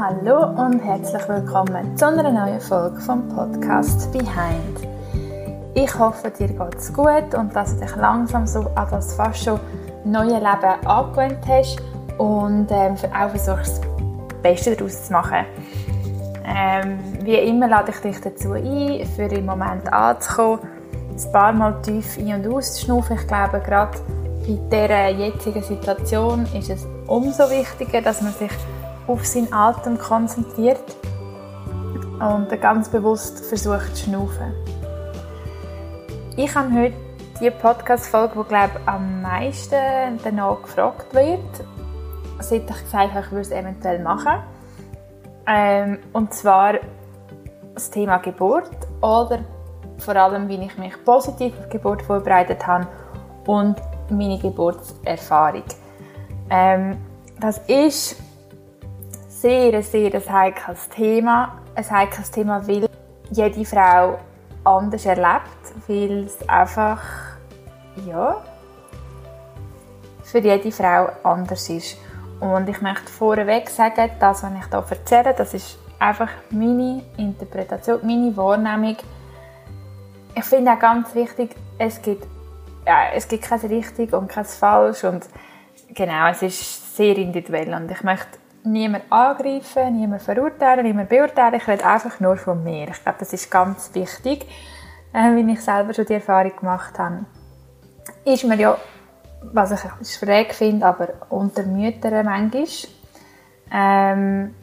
Hallo und herzlich willkommen zu einer neuen Folge vom Podcast Behind. Ich hoffe, dir geht es gut und dass du dich langsam so an das fast schon neue Leben angewöhnt hast und ähm, auch versuchst, das Beste daraus zu machen. Ähm, wie immer lade ich dich dazu ein, für im Moment anzukommen, ein paar Mal tief ein- und auszuschnaufen. Ich glaube, gerade bei dieser jetzigen Situation ist es umso wichtiger, dass man sich auf seinen Atem konzentriert und ganz bewusst versucht zu schnaufen. Ich habe heute die Podcast-Folge, die glaube am meisten danach gefragt wird, seit ich gesagt habe, ich würde es eventuell machen. Ähm, und zwar das Thema Geburt oder vor allem, wie ich mich positiv auf Geburt vorbereitet habe und meine Geburtserfahrung. Ähm, das ist sehr, sehr ein heikles Thema. Ein heikles Thema, weil jede Frau anders erlebt, weil es einfach, ja, für jede Frau anders ist. Und ich möchte vorweg sagen, das, was ich hier erzähle, das ist einfach meine Interpretation, meine Wahrnehmung. Ich finde auch ganz wichtig, es gibt, ja, es gibt kein richtig und kein falsch und genau, es ist sehr individuell und ich möchte niemand angreifen, niemand verurteilen, niemand beurteilen, ich rede einfach nur von mir. Ich glaube, das ist ganz wichtig, äh, wie ich selber schon die Erfahrung gemacht habe. Ist mir ja was ich schräg finde, aber unter Müttern manchmal, ähm,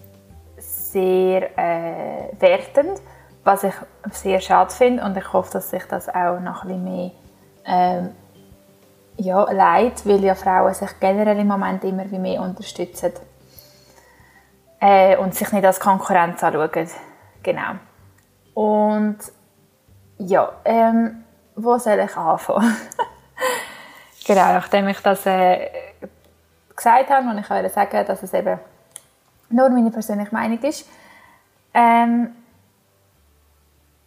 sehr äh, wertend, was ich sehr schade finde und ich hoffe, dass sich das auch noch ein bisschen mehr ähm, ja, leid, weil ja Frauen sich generell im Moment immer wie mehr unterstützen äh, und sich nicht als Konkurrenz anschauen. Genau. Und ja, ähm, wo soll ich anfangen? Genau, nachdem ich das äh, gesagt habe, und ich wollte sagen, dass es eben nur meine persönliche Meinung ist. Ähm,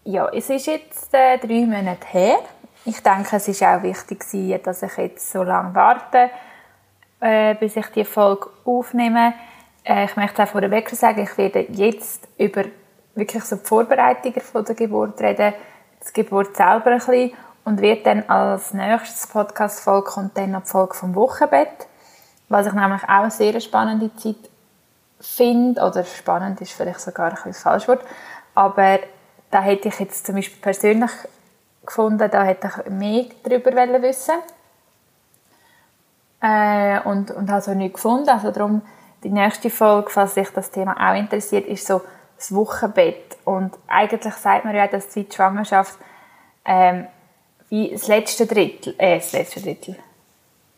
ja, es ist jetzt äh, drei Monate her. Ich denke, es ist auch wichtig, dass ich jetzt so lange warte, äh, bis ich die Folge aufnehme. Äh, ich möchte auch vorweg sagen, ich werde jetzt über wirklich so die Vorbereitungen von der Geburt reden, die Geburt selber ein bisschen und wird dann als nächstes Podcast-Folge kommt dann noch die Folge vom Wochenbett, was ich nämlich auch eine sehr spannende Zeit finde, oder spannend ist vielleicht sogar ein bisschen das falsche Wort, aber da hätte ich jetzt zum Beispiel persönlich gefunden, da hätte ich mehr darüber wissen. Äh, und, und habe so nichts gefunden, also darum die nächste Folge, falls sich das Thema auch interessiert, ist so das Wochenbett. Und eigentlich sagt man ja, dass die Schwangerschaft ähm, wie das letzte Drittel, äh, das letzte Drittel,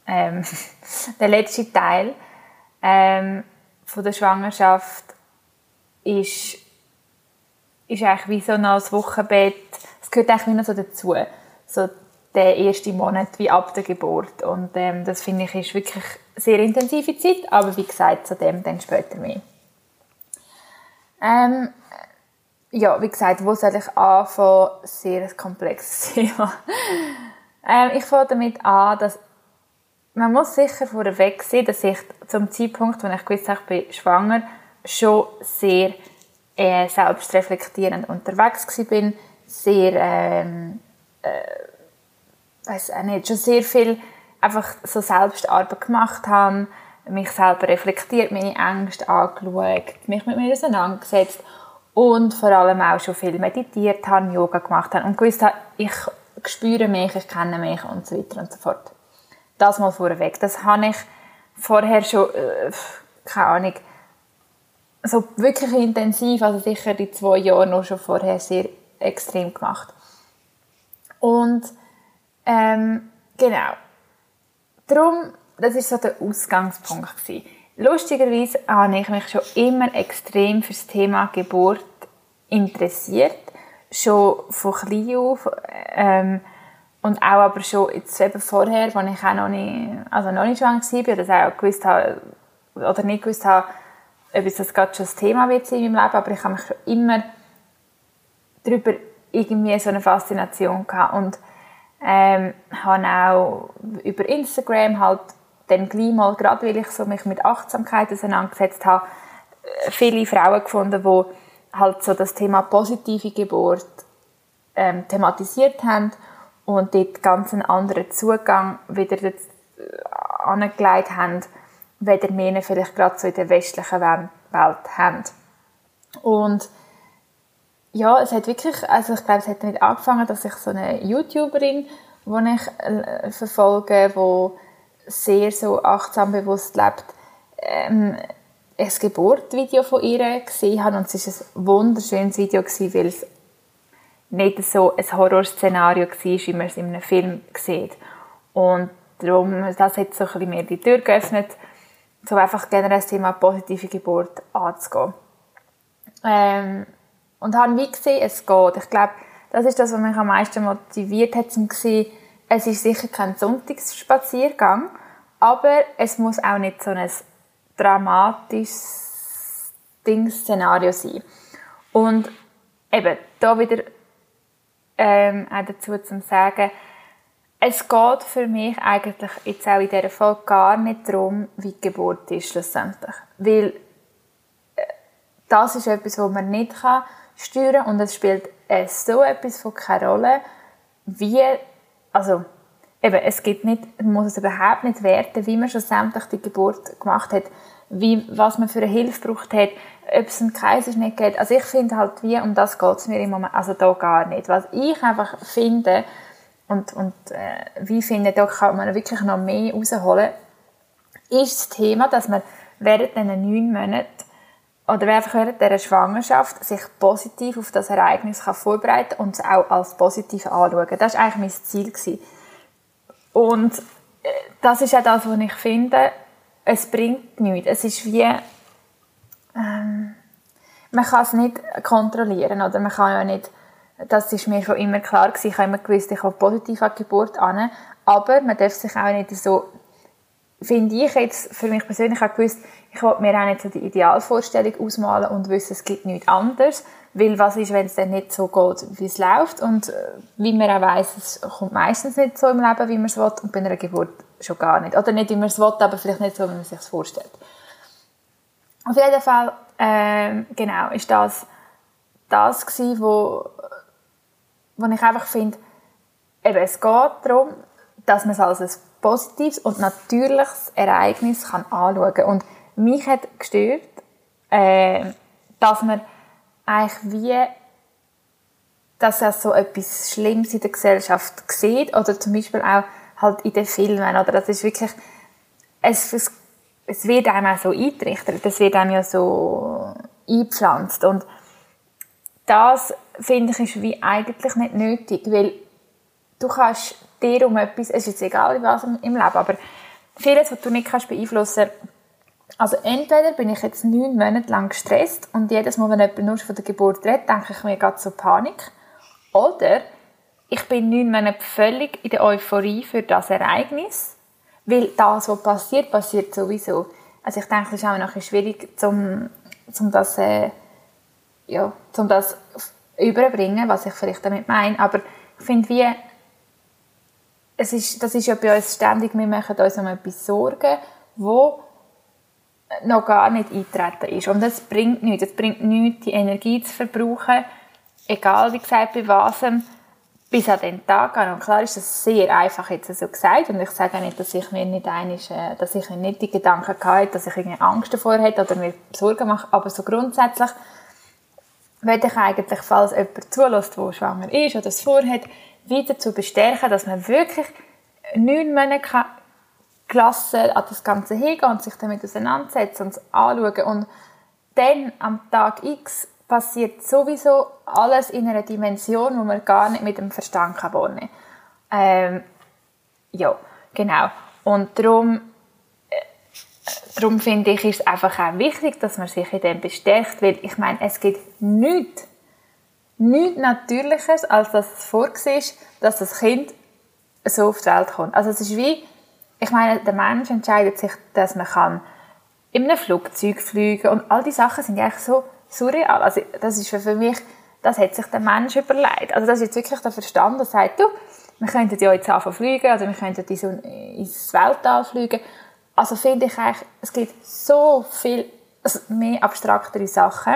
ähm, der letzte Teil ähm, von der Schwangerschaft ist, ist eigentlich wie so noch das Wochenbett, es gehört eigentlich wie noch so dazu, so der erste Monat wie ab der Geburt und ähm, das finde ich ist wirklich sehr intensive Zeit, aber wie gesagt, zu dem dann später mehr. Ähm, ja, wie gesagt, wo soll ich anfangen? Sehr ein komplexes Thema. ähm, ich fange damit an, dass man muss sicher vorweg sehen, dass ich zum Zeitpunkt, als ich gewusst habe, ich bin schwanger, schon sehr äh, selbstreflektierend unterwegs war. Sehr, ähm, äh, weiß auch nicht, schon sehr viel einfach so Selbstarbeit gemacht habe, mich selber reflektiert, meine Ängste angeschaut, mich mit mir auseinandergesetzt und vor allem auch schon viel meditiert habe, Yoga gemacht habe und gewusst habe, ich spüre mich, ich kenne mich und so weiter und so fort. Das mal vorweg. Das habe ich vorher schon, äh, keine Ahnung, so wirklich intensiv, also sicher die zwei Jahre noch schon vorher sehr extrem gemacht. Und ähm, genau. Darum, das ist so der Ausgangspunkt gewesen. Lustigerweise habe ich mich schon immer extrem für das Thema Geburt interessiert. Schon von klein auf. Ähm, und auch aber schon jetzt eben vorher, als ich auch noch nicht, also noch nicht schwanger war, das auch gewusst habe, oder nicht gewusst habe, ob es das gerade schon das Thema wird in meinem Leben, aber ich habe mich schon immer darüber irgendwie so eine Faszination gehabt und ähm, habe auch über Instagram halt dann gleich mal, gerade weil ich so mich mit Achtsamkeit auseinandergesetzt habe, viele Frauen gefunden, die halt so das Thema positive Geburt ähm, thematisiert haben und dort ganz einen anderen Zugang wieder dazu, äh, angelegt haben, weder wir vielleicht gerade so in der westlichen Welt haben. Und ja, es hat wirklich, also ich glaube, es hat damit angefangen, dass ich so eine YouTuberin, die ich äh, verfolge, die sehr so achtsam bewusst lebt, ähm, ein Geburtvideo von ihr gesehen habe und es war ein wunderschönes Video, gewesen, weil es nicht so ein Horrorszenario war, wie man es in einem Film sieht. Und darum, das hat so ein bisschen mehr die Tür geöffnet, um einfach generell das Thema positive Geburt anzugehen. Ähm, und habe wie gesehen, es geht. Ich glaube, das ist das, was mich am meisten motiviert hat, um zu sehen, es ist sicher kein Sonntagsspaziergang, aber es muss auch nicht so ein dramatisches Ding-Szenario sein. Und eben, da wieder ähm, auch dazu zu sagen, es geht für mich eigentlich jetzt auch in dieser Folge gar nicht darum, wie die Geburt ist schlussendlich. Weil äh, das ist etwas, was man nicht kann steuern und es spielt äh, so etwas von keine Rolle, wie, also eben, es gibt nicht, man muss es überhaupt nicht werten, wie man schlussendlich die Geburt gemacht hat, wie, was man für eine Hilfe braucht hat, ob es einen Kaiserschnitt gibt. Also ich finde halt, wie, um das geht es mir im Moment, also da gar nicht. Was ich einfach finde, und, und äh, wie finde, da kann man wirklich noch mehr rausholen, ist das Thema, dass man während diesen neun Monaten oder einfach während dieser Schwangerschaft sich positiv auf das Ereignis kann vorbereiten und es auch als positiv anschauen. Das war eigentlich mein Ziel. Gewesen. Und äh, das ist auch das, was ich finde, es bringt nichts. Es ist wie, ähm, man kann es nicht kontrollieren, oder man kann ja nicht, das ist mir schon immer klar gewesen, ich habe immer gewusst, ich habe positiv an die Geburt an, aber man darf sich auch nicht so, finde ich jetzt, für mich persönlich auch gewusst, ich wollte mir auch nicht so die Idealvorstellung ausmalen und wissen, es gibt nichts anderes, weil was ist, wenn es dann nicht so geht, wie es läuft und äh, wie man auch weiss, es kommt meistens nicht so im Leben, wie man es will und bei einer Geburt schon gar nicht. Oder nicht, wie man es will, aber vielleicht nicht so, wie man sich es vorstellt. Auf jeden Fall, ähm, genau, ist das das gewesen, wo, wo ich einfach finde, eben, es geht darum, dass man es als ein positives und natürliches Ereignis kann anschauen kann. Mich hat gestört, äh, dass man eigentlich wie dass er so etwas Schlimmes in der Gesellschaft sieht oder zum Beispiel auch halt in den Filmen oder? Das ist wirklich es, es, es wird einem auch so eintrichtert, das wird einem ja so eingepflanzt und das finde ich ist wie eigentlich nicht nötig, weil du kannst dir um etwas, es ist jetzt egal was im Leben, aber vieles, was du nicht kannst beeinflussen also entweder bin ich jetzt neun Monate lang gestresst und jedes Mal, wenn jemand nur von der Geburt redet, denke ich mir gerade so Panik. Oder ich bin neun Monate völlig in der Euphorie für das Ereignis, weil das, was passiert, passiert sowieso. Also ich denke, es ist auch noch schwierig, zum, zum das, äh, ja, zum das überbringen, was ich vielleicht damit meine. Aber ich finde, wie, es ist, das ist ja bei uns ständig, wir machen uns um etwas Sorgen, wo noch gar nicht eintreten ist. Und das bringt nichts. Es bringt nichts, die Energie zu verbrauchen, egal wie gesagt, bei was, bis an den Tag an. Und klar ist das sehr einfach jetzt so gesagt. Und ich sage auch nicht, dass ich mir nicht einig, äh, dass ich nicht die Gedanken hatte, dass ich irgendwie Angst davor hätte oder mir Sorgen mache. Aber so grundsätzlich würde ich eigentlich, falls jemand zulässt, der schwanger ist oder es vorhat, wieder zu bestärken, dass man wirklich neun Monate gelassen an das Ganze hingehen und sich damit auseinandersetzen und es anschauen. Und dann am Tag X passiert sowieso alles in einer Dimension, wo man gar nicht mit dem Verstand kann wohnen. Ähm, ja, genau. Und darum, äh, darum finde ich, ist es einfach auch wichtig, dass man sich in dem bestärkt, weil ich meine, es gibt nichts, nichts Natürliches, als dass es vorgesehen ist, dass das Kind so auf die Welt kommt. Also es ist wie, ich meine, der Mensch entscheidet sich, dass man kann in einem Flugzeug fliegen und all die Sachen sind eigentlich so surreal. Also das ist für mich, das hat sich der Mensch überlegt. Also das ist jetzt wirklich der Verstand, der sagt, du, wir könnten ja jetzt anfangen fliegen oder wir könnten ins Weltall fliegen. Also finde ich eigentlich, es gibt so viele also mehr abstraktere Sachen,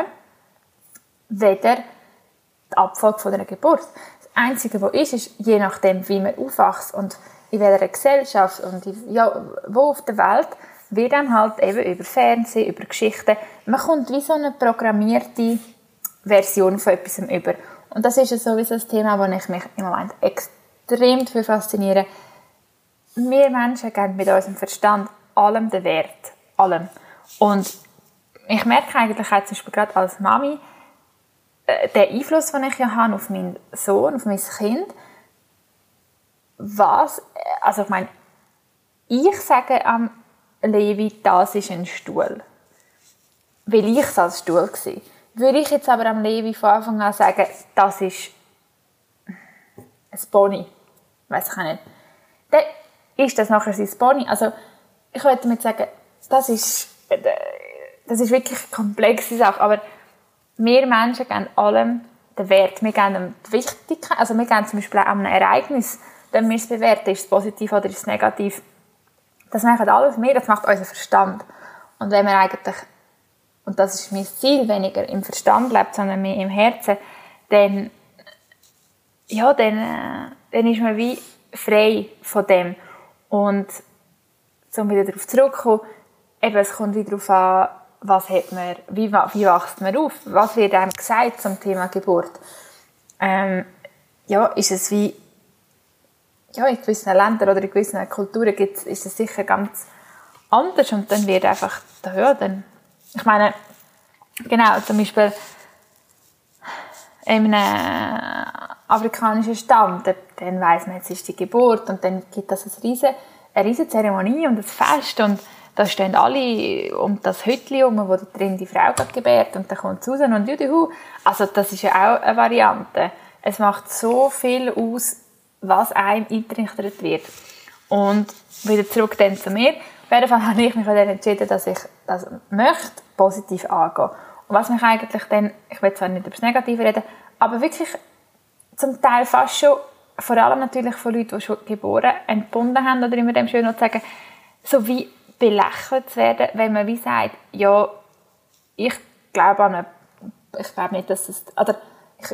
weder die Abfolge von einer Geburt. Das Einzige, was ist, ist, je nachdem, wie man aufwächst und in welcher Gesellschaft und ja, wo auf der Welt, wird dann halt eben über Fernsehen, über Geschichten, man kommt wie so eine programmierte Version von etwas über. Und das ist ja sowieso das Thema, wo ich mich im Moment extrem dafür fasziniere. Wir Menschen geben mit unserem Verstand allem den Wert. Allem. Und ich merke eigentlich auch zum Beispiel gerade als Mami, äh, den Einfluss, den ich ja habe auf meinen Sohn, auf mein Kind, was, also ich meine, ich sage am Levi, das ist ein Stuhl. Weil ich es als Stuhl war. Würde ich jetzt aber am Levi von Anfang an sagen, das ist ein Pony, weiß ich auch nicht, dann ist das nachher sein Pony. Also ich würde damit sagen, das ist, das ist wirklich eine komplexe Sache, aber wir Menschen geben allem den Wert. Wir geben dem die Wichtigkeit, also wir geben zum Beispiel auch einem Ereignis, wenn wir es bewerten, ist es positiv oder ist es negativ. Das machen alles wir, das macht unser Verstand. Und wenn wir eigentlich, und das ist mein Ziel, weniger im Verstand lebt, sondern mehr im Herzen, dann, ja, dann, äh, dann ist man wie frei von dem. Und, um wieder darauf zurückzukommen, eben, es kommt wieder darauf an, was hat man, wie, wie wächst man auf? Was wird einem gesagt zum Thema Geburt? Ähm, ja, ist es wie, ja, in gewissen Ländern oder in gewissen Kulturen gibt's, ist es sicher ganz anders und dann wird einfach, ja, dann, ich meine, genau, zum Beispiel in einem afrikanischen Stamm, dann weiss man, jetzt ist die Geburt und dann gibt es eine riesige, eine riesige Zeremonie und ein Fest und da stehen alle um das Hütchen herum, wo drin die Frau gebärt und dann kommt sie raus und juhu. Also das ist ja auch eine Variante. Es macht so viel aus, was einem eingerichtet wird. Und wieder zurück dann zu mir. Auf jeden Fall habe ich mich dann entschieden, dass ich das möchte, positiv angehen. Und was mich eigentlich dann, ich will zwar nicht über das Negative reden, aber wirklich zum Teil fast schon, vor allem natürlich von Leuten, die schon geboren, entbunden haben, oder immer dem schön zu sagen, so wie belächelt zu werden, wenn man wie sagt, ja, ich glaube an eine, ich glaube nicht, dass es, oder ich,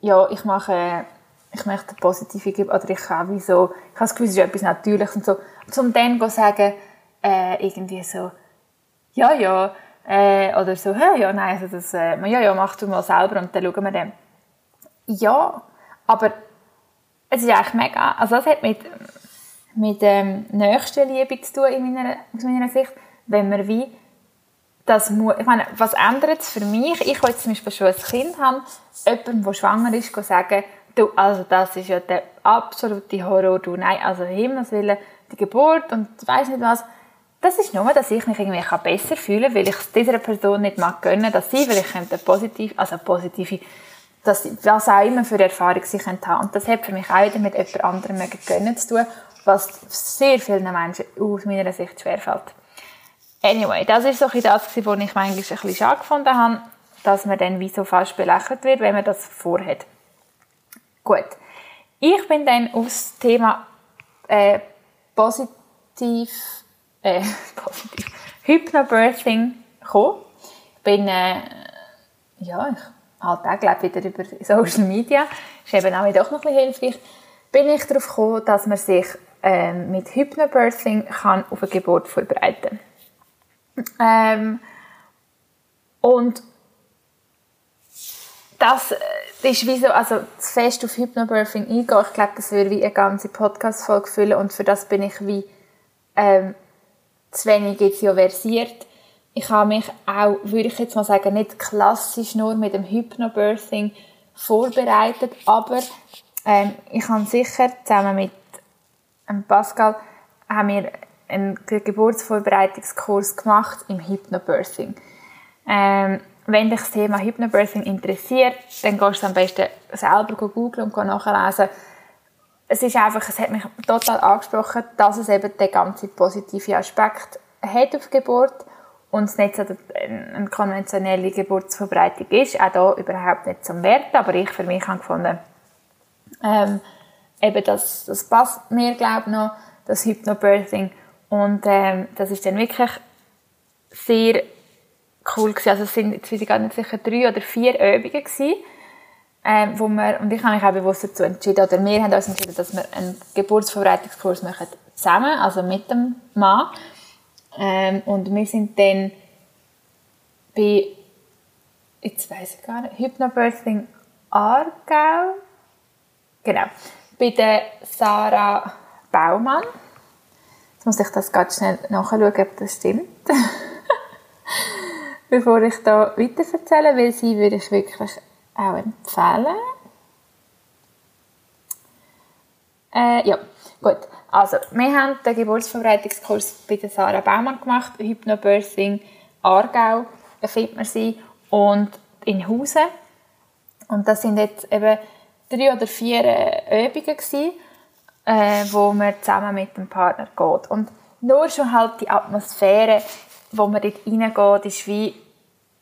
ja, ich mache, ich möchte positive geben, oder ich habe wie so, ich habe das Gefühl, es ist etwas Natürliches und so, zum dann zu sagen, äh, irgendwie so, ja, ja, äh, oder so, ja, nein, also das, äh, ja, ja, mach du mal selber und dann schauen wir dann. Ja, aber es ist eigentlich mega, also das hat mit, mit ähm, Nächstenliebe zu tun in meiner, aus meiner Sicht, wenn man wie das muss, ich meine, was ändert es für mich? Ich will zum Beispiel schon ein Kind haben, jemandem, der schwanger ist, sagen, du, also das ist ja der absolute Horror, du, nein, also Himmels Willen, die Geburt und weiß nicht was. Das ist nur, dass ich mich irgendwie besser fühle, weil ich es dieser Person nicht mag gönnen, dass sie, weil ich könnte positiv, also positive, dass, was auch immer für Erfahrung sie haben. Und das hat für mich auch wieder mit jemand anderem gönnen zu tun, was sehr vielen Menschen aus meiner Sicht schwerfällt. Anyway, das ist so ein das, was ich manchmal ein bisschen schade gefunden habe, dass man dann wie so fast belächelt wird, wenn man das vorhat. Gut. Ich bin dann aufs Thema äh, positiv, äh, positiv, Hypnobirthing gekommen. Bin, äh, ja, ich halt auch, glaube wieder über Social Media, ist eben auch doch noch ein bisschen hilfreich, bin ich darauf gekommen, dass man sich ähm, mit Hypnobirthing kann auf eine Geburt vorbereiten ähm, und das äh, ist wie so, also das Fest auf Hypnobirthing eingehen, ich glaube, das würde wie eine ganze Podcast-Folge füllen und für das bin ich wie ähm, zu wenig jetzt ja versiert. Ich habe mich auch, würde ich jetzt mal sagen, nicht klassisch nur mit dem Hypnobirthing vorbereitet, aber ähm, ich habe sicher zusammen mit ähm, Pascal haben wir einen Geburtsvorbereitungskurs gemacht im Hypnobirthing. Ähm, wenn dich das Thema Hypnobirthing interessiert, dann gehst du am besten selber googeln und nachlesen. Es ist einfach, es hat mich total angesprochen, dass es eben den ganzen positiven Aspekt hat auf Geburt und es nicht so eine konventionelle Geburtsvorbereitung ist, auch da überhaupt nicht zum Wert, aber ich für mich habe gefunden, ähm, eben das, das passt mir, glaube ich, noch, das Hypnobirthing. Und ähm, das ist dann wirklich sehr cool gewesen. Also es sind jetzt weiß ich gar nicht sicher drei oder vier Übungen gewesen, ähm, wo wir, und ich habe mich auch bewusst dazu entschieden, oder wir haben uns entschieden, dass wir einen Geburtsvorbereitungskurs machen zusammen, also mit dem Mann. Ähm, und wir sind dann bei, jetzt weiß ich gar nicht, Hypnobirthing Aargau, genau, bei der Sarah Baumann. Jetzt muss ich das ganz schnell nachschauen, ob das stimmt. Bevor ich da weiter erzähle, weil sie würde ich wirklich auch empfehlen. Äh, ja, gut. Also, wir haben den Geburtsvorbereitungskurs bei der Sarah Baumann gemacht, Hypnobirthing Aargau, da findet man sie, und in Hause. Und das sind jetzt eben drei oder vier äh, Übungen gewesen, äh, wo man zusammen mit dem Partner geht. Und nur schon halt die Atmosphäre, wo man dort reingeht, ist wie,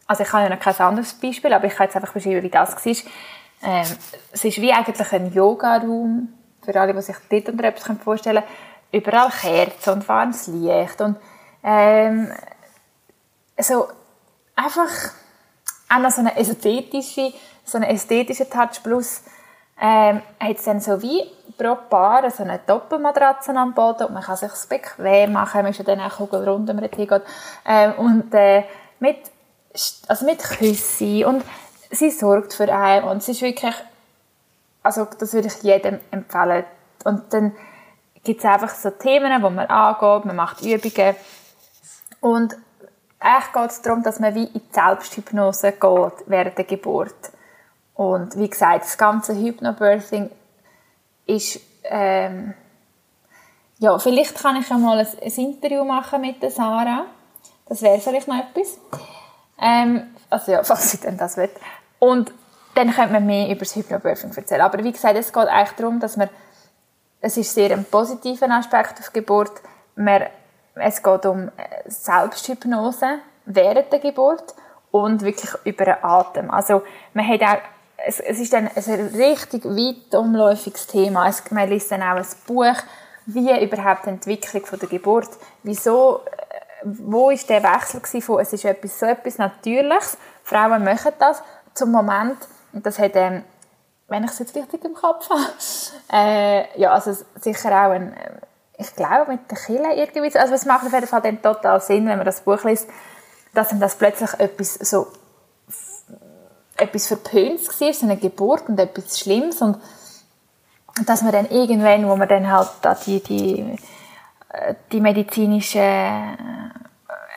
also ich habe ja noch kein anderes Beispiel, aber ich kann jetzt einfach beschreiben, wie das war. Ähm, es ist wie eigentlich ein Yoga-Raum, für alle, die sich dort unter etwas vorstellen können. Überall Kerzen und warmes Licht und ähm, so einfach auch noch so eine ästhetische, so eine ästhetische Touch plus ähm, hat es dann so wie pro Paar so eine Doppelmatratze am Boden und man kann sich bequem machen, man ist ja dann auch kugelrund, wenn man hingeht. Ähm, und äh, mit, also mit Küssen und sie sorgt für einen und es ist wirklich, also das würde ich jedem empfehlen. Und dann gibt es einfach so Themen, die man angeht, man macht Übungen und eigentlich geht es darum, dass man wie in die Selbsthypnose geht während der Geburt. Und wie gesagt, das ganze Hypnobirthing ist, ähm, ja, vielleicht kann ich ja mal ein, ein, Interview machen mit der Sarah. Das wäre vielleicht noch etwas. Ähm, also ja, falls sie denn das will. Und dann könnte man mehr über das Hypnobirthing erzählen. Aber wie gesagt, es geht eigentlich darum, dass man, es ist sehr ein positiver Aspekt auf Geburt. Man, es geht um Selbsthypnose während der Geburt und wirklich über den Atem. Also man hat auch es, es ist dann ein richtig weit umläufiges Thema. Es, man liest dann auch ein Buch, wie überhaupt die Entwicklung von der Geburt, wieso, äh, wo ist der Wechsel von, es ist etwas, so etwas Natürliches, Frauen machen das, zum Moment, und das hat, ähm, wenn ich es jetzt richtig im Kopf habe, äh, ja, also sicher auch ein, äh, ich glaube, mit der Kille irgendwie, also es macht auf jeden Fall dann total Sinn, wenn man das Buch liest, dass dann das plötzlich etwas so etwas Verpöntes war, so eine Geburt und etwas Schlimmes und dass man dann irgendwann, wo man dann halt die, die, äh, die medizinische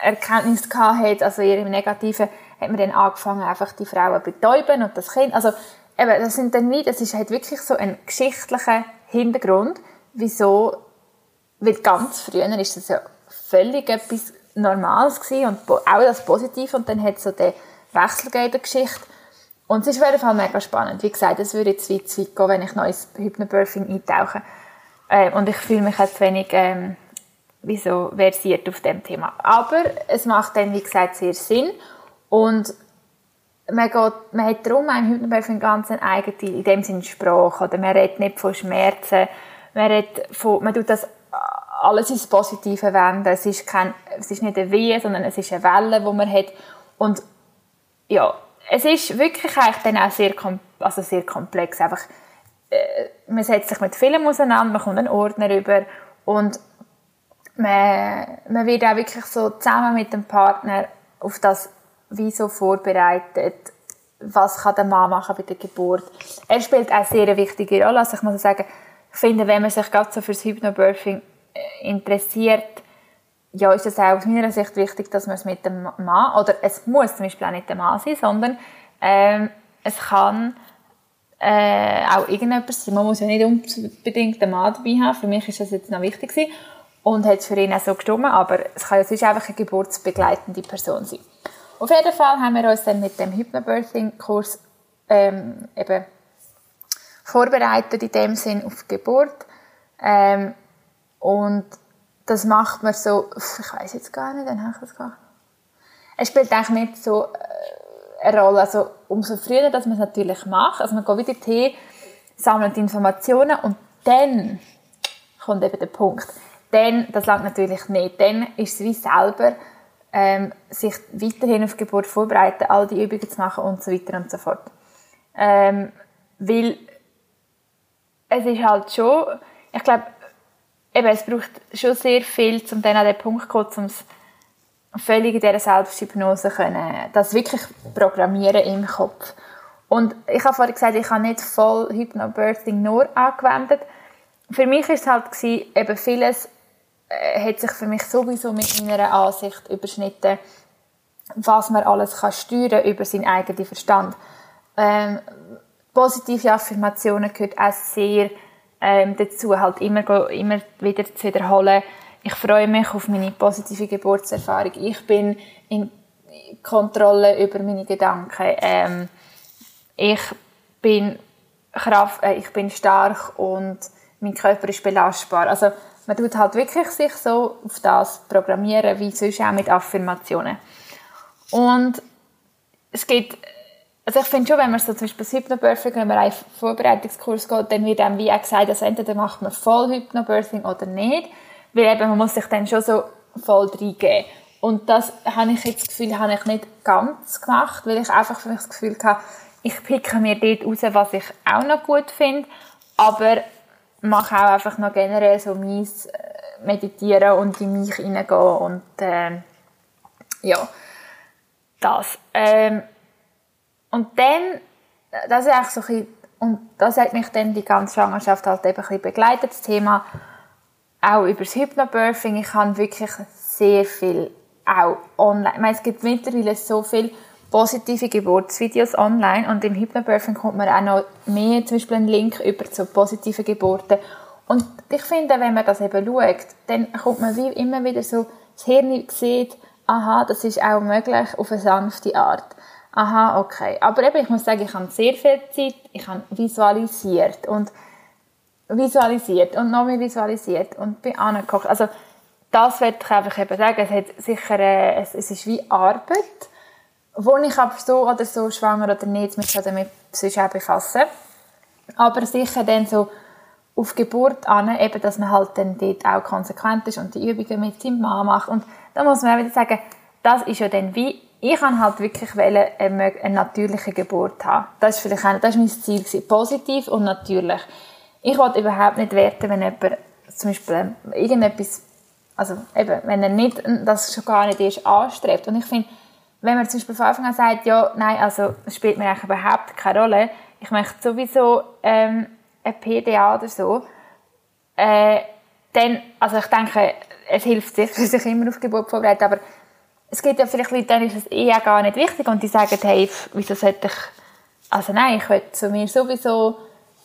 Erkenntnis hatte, also eher im Negativen, hat man dann angefangen, einfach die Frauen betäuben und das Kind, also eben, das sind dann wie, das ist halt wirklich so ein geschichtlicher Hintergrund, wieso, weil ganz früher ist das ja völlig etwas Normales gewesen und auch das Positive und dann hat so den Wechsel in der Geschichte und es ist auf jeden Fall mega spannend. Wie gesagt, es würde jetzt weit zu weit gehen, wenn ich noch ins Hypnobirthing eintauche. Äh, und ich fühle mich jetzt wenig ähm, wie so versiert auf dem Thema. Aber es macht dann, wie gesagt, sehr Sinn. Und man, geht, man hat darum im Hypnobirthing ganz eine eigene, in dem Sinne Sprache. Oder man redet nicht von Schmerzen. Man, redet von, man tut das alles ins Positive wenden. Es ist, kein, es ist nicht eine Wehe, sondern es ist eine Welle, die man hat. Und ja, es ist wirklich eigentlich dann auch sehr, also sehr komplex. Einfach, äh, man setzt sich mit Filmen auseinander, man kommt einen Ordner über und man, man wird auch wirklich so zusammen mit dem Partner auf das wie so vorbereitet, was kann der Mann machen bei der Geburt. Er spielt auch sehr wichtige Rolle. Also ich muss sagen, ich finde, wenn man sich gerade so fürs Hypnobirthing äh, interessiert, ja, ist es auch aus meiner Sicht wichtig, dass man es mit dem Mann, oder es muss zum Beispiel auch nicht der Mann sein, sondern ähm, es kann äh, auch irgendjemand sein. Man muss ja nicht unbedingt den Mann dabei haben. Für mich ist das jetzt noch wichtig gewesen und hat es für ihn auch so gestimmt, aber es kann ja sonst einfach eine geburtsbegleitende Person sein. Auf jeden Fall haben wir uns dann mit dem Hypnobirthing-Kurs ähm, eben vorbereitet in dem Sinn auf die Geburt ähm, und das macht man so, ich weiß jetzt gar nicht, dann habe ich das gemacht. Es spielt eigentlich nicht so äh, eine Rolle, also umso früher, dass man es natürlich macht, also man geht wieder Tee, sammelt Informationen und dann kommt eben der Punkt. Dann, das langt natürlich nicht, dann ist es wie selber ähm, sich weiterhin auf Geburt vorbereiten, all die Übungen zu machen und so weiter und so fort. Ähm, weil es ist halt schon, ich glaube, eben, es braucht schon sehr viel, um dann an den Punkt zu kommen, um es völlig in dieser Selbsthypnose können, das wirklich programmieren im Kopf. Und ich habe vorhin gesagt, ich habe nicht voll Hypnobirthing nur angewendet. Für mich ist es halt gewesen, eben vieles äh, hat sich für mich sowieso mit meiner Ansicht überschnitten, was man alles kann steuern über seinen eigenen Verstand. Ähm, positive Affirmationen gehört auch sehr ähm, dazu, halt immer, immer wieder zu wiederholen. Ich freue mich auf meine positive Geburtserfahrung. Ich bin in Kontrolle über meine Gedanken. Ähm, ich bin Kraft, äh, ich bin stark und mein Körper ist belastbar. Also man tut halt wirklich sich so auf das programmieren, wie sonst auch mit Affirmationen. Und es gibt, also ich finde schon, wenn man so zum Beispiel das Hypnobirthing, wenn man einen Vorbereitungskurs geht, dann wird einem wie auch gesagt, dass entweder macht man voll Hypnobirthing oder nicht, weil eben man muss sich dann schon so voll reingeben. Und das habe ich jetzt das Gefühl, habe ich nicht ganz gemacht, weil ich einfach für mich das Gefühl hatte, ich picke mir dort raus, was ich auch noch gut finde, aber mache auch einfach noch generell so mein äh, Meditieren und in mich hineingehen und äh, ja, das. Ähm, und dann, das ist eigentlich so ein bisschen, und das hat mich dann die ganze Schwangerschaft halt eben ein bisschen begleitet, das Thema auch über das Hypnobirthing. Ich habe wirklich sehr viel auch online, ich meine, es gibt mittlerweile so viel positive Geburtsvideos online und im Hypnobirthing kommt man auch noch mehr, zum Beispiel einen Link über zu positiven Geburten. Und ich finde, wenn man das eben schaut, dann kommt man wie immer wieder so, das Hirn sieht, aha, das ist auch möglich auf eine sanfte Art. Aha, okay. Aber eben, ich muss sagen, ich habe sehr viel Zeit, ich habe visualisiert und visualisiert und noch mehr visualisiert und bin angekocht. Also, das werde ich einfach eben sagen. Es hat sicher, äh, es, es ist wie Arbeit wo ich aber so oder so schwanger oder nicht, mich damit sonst auch befassen. Aber sicher dann so auf Geburt an, eben, dass man halt dann dort auch konsequent ist und die Übungen mit seinem Mann macht. Und da muss man auch wieder sagen, das ist ja dann wie, ich kann halt wirklich eine, eine natürliche Geburt haben. Das ist ist mein Ziel gewesen. Positiv und natürlich. Ich wollte überhaupt nicht werten, wenn jemand zum Beispiel irgendetwas, also eben, wenn er nicht, das schon gar nicht erst anstrebt. Und ich finde, wenn man zum Beispiel von Anfang an sagt, ja, nein, also spielt mir eigentlich überhaupt keine Rolle, ich möchte sowieso ähm, ein PDA oder so, äh, dann, also ich denke, es hilft sicher, sich immer auf Geburt vorbereiten, aber es gibt ja vielleicht Leute, denen ist es eh gar nicht wichtig und die sagen, hey, wieso sollte ich, also nein, ich will zu mir sowieso,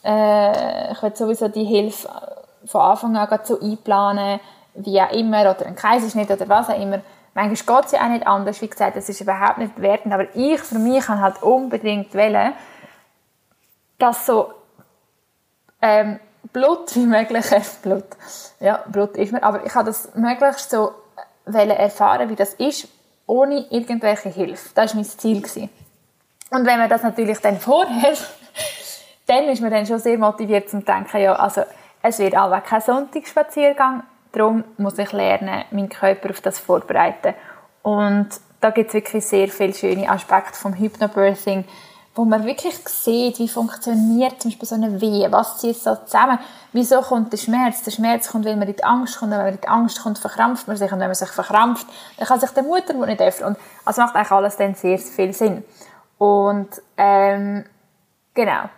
äh, ich sowieso die Hilfe von Anfang an so einplanen, wie auch immer, oder ein Kaiserschnitt oder was auch immer, Manchmal geht es ja auch nicht anders. Wie gesagt, das ist überhaupt nicht wertend. Aber ich für mich kann halt unbedingt wählen, dass so ähm, Blut wie möglich, äh, Blut, ja, Blut ist mir, aber ich habe das möglichst so erfahren, wie das ist, ohne irgendwelche Hilfe. Das war mein Ziel. Und wenn man das natürlich dann vorhat, dann ist man dann schon sehr motiviert zum denken, ja, also es wird allweg kein Sonntagsspaziergang, Darum muss ich lernen, meinen Körper auf das vorbereiten. Und da gibt es wirklich sehr viele schöne Aspekte vom Hypnobirthing, wo man wirklich sieht, wie funktioniert zum Beispiel so eine Wehe, was zieht so zusammen, wieso kommt der Schmerz? Der Schmerz kommt, weil man in die Angst kommt, und wenn man in die Angst kommt, verkrampft man sich, und wenn man sich verkrampft, dann kann sich der Mutter nicht öffnen. Und also macht eigentlich alles dann sehr viel Sinn. Und ähm, genau.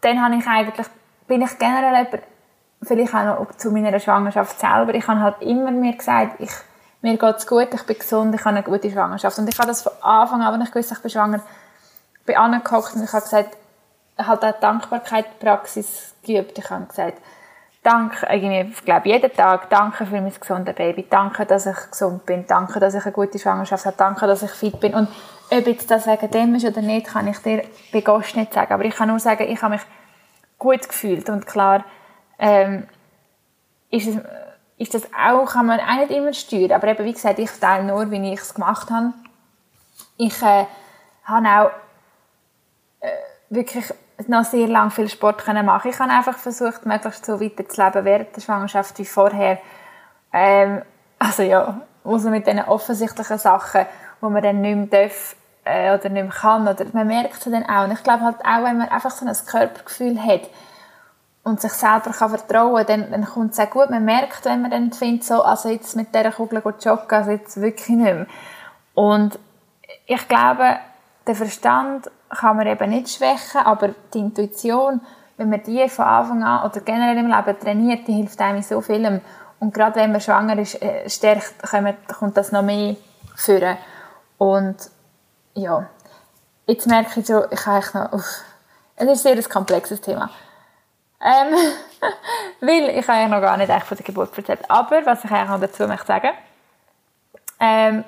Dann habe ich eigentlich, bin ich generell jemand, vielleicht auch noch zu meiner Schwangerschaft selber. Ich habe halt immer mir gesagt, ich, mir geht's gut, ich bin gesund, ich habe eine gute Schwangerschaft. Und ich habe das von Anfang an, als ich wusste, ich bin schwanger, bin angehockt und ich habe gesagt, halt auch Dankbarkeitspraxis geübt. Ich habe gesagt, danke, ich glaube, jeden Tag, danke für mein gesundes Baby, danke, dass ich gesund bin, danke, dass ich eine gute Schwangerschaft habe, danke, dass ich fit bin. Und ob jetzt das wegen dem ist oder nicht, kann ich dir bei Gott nicht sagen. Aber ich kann nur sagen, ich habe mich gut gefühlt. Und klar, ähm, ist, es, ist das auch, kann man auch nicht immer steuern. Aber eben, wie gesagt, ich teile nur, wie ich es gemacht habe. Ich äh, habe auch wirklich noch sehr lange viel Sport können machen. Ich habe einfach versucht, möglichst so weiter zu leben während der Schwangerschaft wie vorher. Ähm, also ja, also mit diesen offensichtlichen Sachen, wo man dann nicht mehr darf, äh, oder nicht mehr kann, oder man merkt es dann auch. Und ich glaube halt auch, wenn man einfach so ein Körpergefühl hat und sich selber kann vertrauen kann, dann, dann kommt es auch gut. Man merkt, wenn man dann findet, so, also jetzt mit dieser Kugel joggen, also jetzt wirklich nicht mehr. Und ich glaube, den Verstand kann man eben nicht schwächen, aber die Intuition, wenn man die von Anfang an oder generell im Leben trainiert, die hilft einem in so vielem. Und gerade wenn man schwanger ist, äh, stärkt, kommt das noch mehr führen. Und ja, jetzt merke ich so, ich habe eigentlich noch, uff, es ist ein sehr komplexes Thema. Ähm, weil ich habe eigentlich noch gar nicht von der Geburt erzählt. Aber, was ich eigentlich noch dazu möchte sagen, ähm,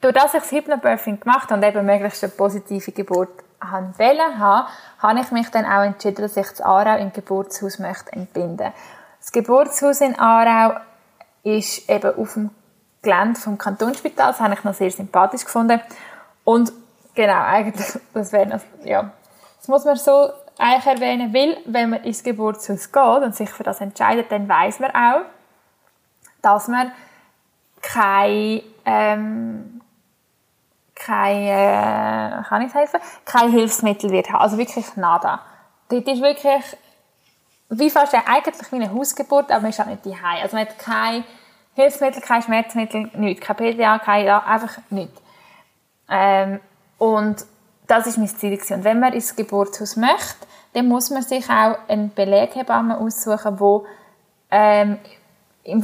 durch das ich das Hypnobirthing gemacht habe und eben möglichst eine positive Geburt wollte, habe, habe ich mich dann auch entschieden, dass ich das Aarau im Geburtshaus möchte entbinden. Das Geburtshaus in Aarau ist eben auf dem Gelände vom Kantonsspital. Das habe ich noch sehr sympathisch gefunden. Und genau, eigentlich, das wäre, ja, das muss man so eigentlich erwähnen, weil, wenn man ins Geburtshaus geht und sich für das entscheidet, dann weiß man auch, dass man kein, ähm, kein, äh, kann ich helfen, kein Hilfsmittel wird haben. Also wirklich nada. Dort ist wirklich, wie fast eigentlich wie eine Hausgeburt, aber man ist auch nicht die Also man hat kein Hilfsmittel, kein Schmerzmittel, nichts. Kein PDA, kein, ja, einfach nichts. Ähm, und das ist mein Ziel. Und wenn man ins Geburtshaus möchte, dann muss man sich auch einen Beleghebamme aussuchen, wo ähm,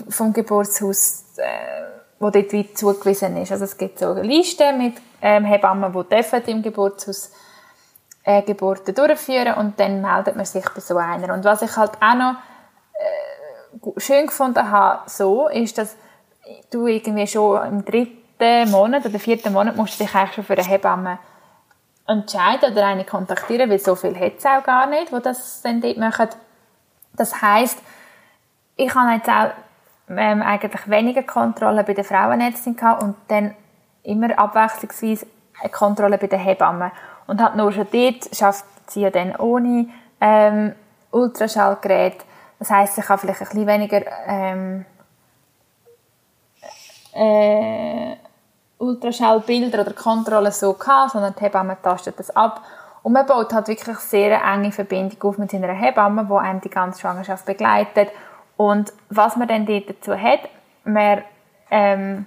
vom Geburtshaus, äh, wo dort weit zugewiesen ist. Also es gibt so eine Liste mit ähm, Hebammen, die dürfen im Geburtshaus äh, Geburten durchführen und dann meldet man sich bei so einer. Und was ich halt auch noch äh, schön gefunden habe, so, ist, dass du irgendwie schon im dritten Monat oder vierten Monat musst du dich eigentlich schon für eine Hebamme entscheiden oder eine kontaktieren, weil so viel hat es auch gar nicht, wo das dann dort machen. Das heisst, ich habe jetzt auch ähm, eigentlich weniger Kontrolle bei der Frauenärztin gehabt und dann immer abwechslungsweise eine Kontrolle bei den Hebammen. Und hat nur schon dort schafft sie ja dann ohne ähm, Ultraschallgerät. Das heisst, ich habe vielleicht ein bisschen weniger ähm, äh, Ultraschallbilder oder Kontrollen so gehabt, sondern die Hebamme tastet das ab. Und man baut halt wirklich sehr enge Verbindung auf mit seiner Hebamme, die einem die ganze Schwangerschaft begleitet. Und was man dann dazu hat, man ähm,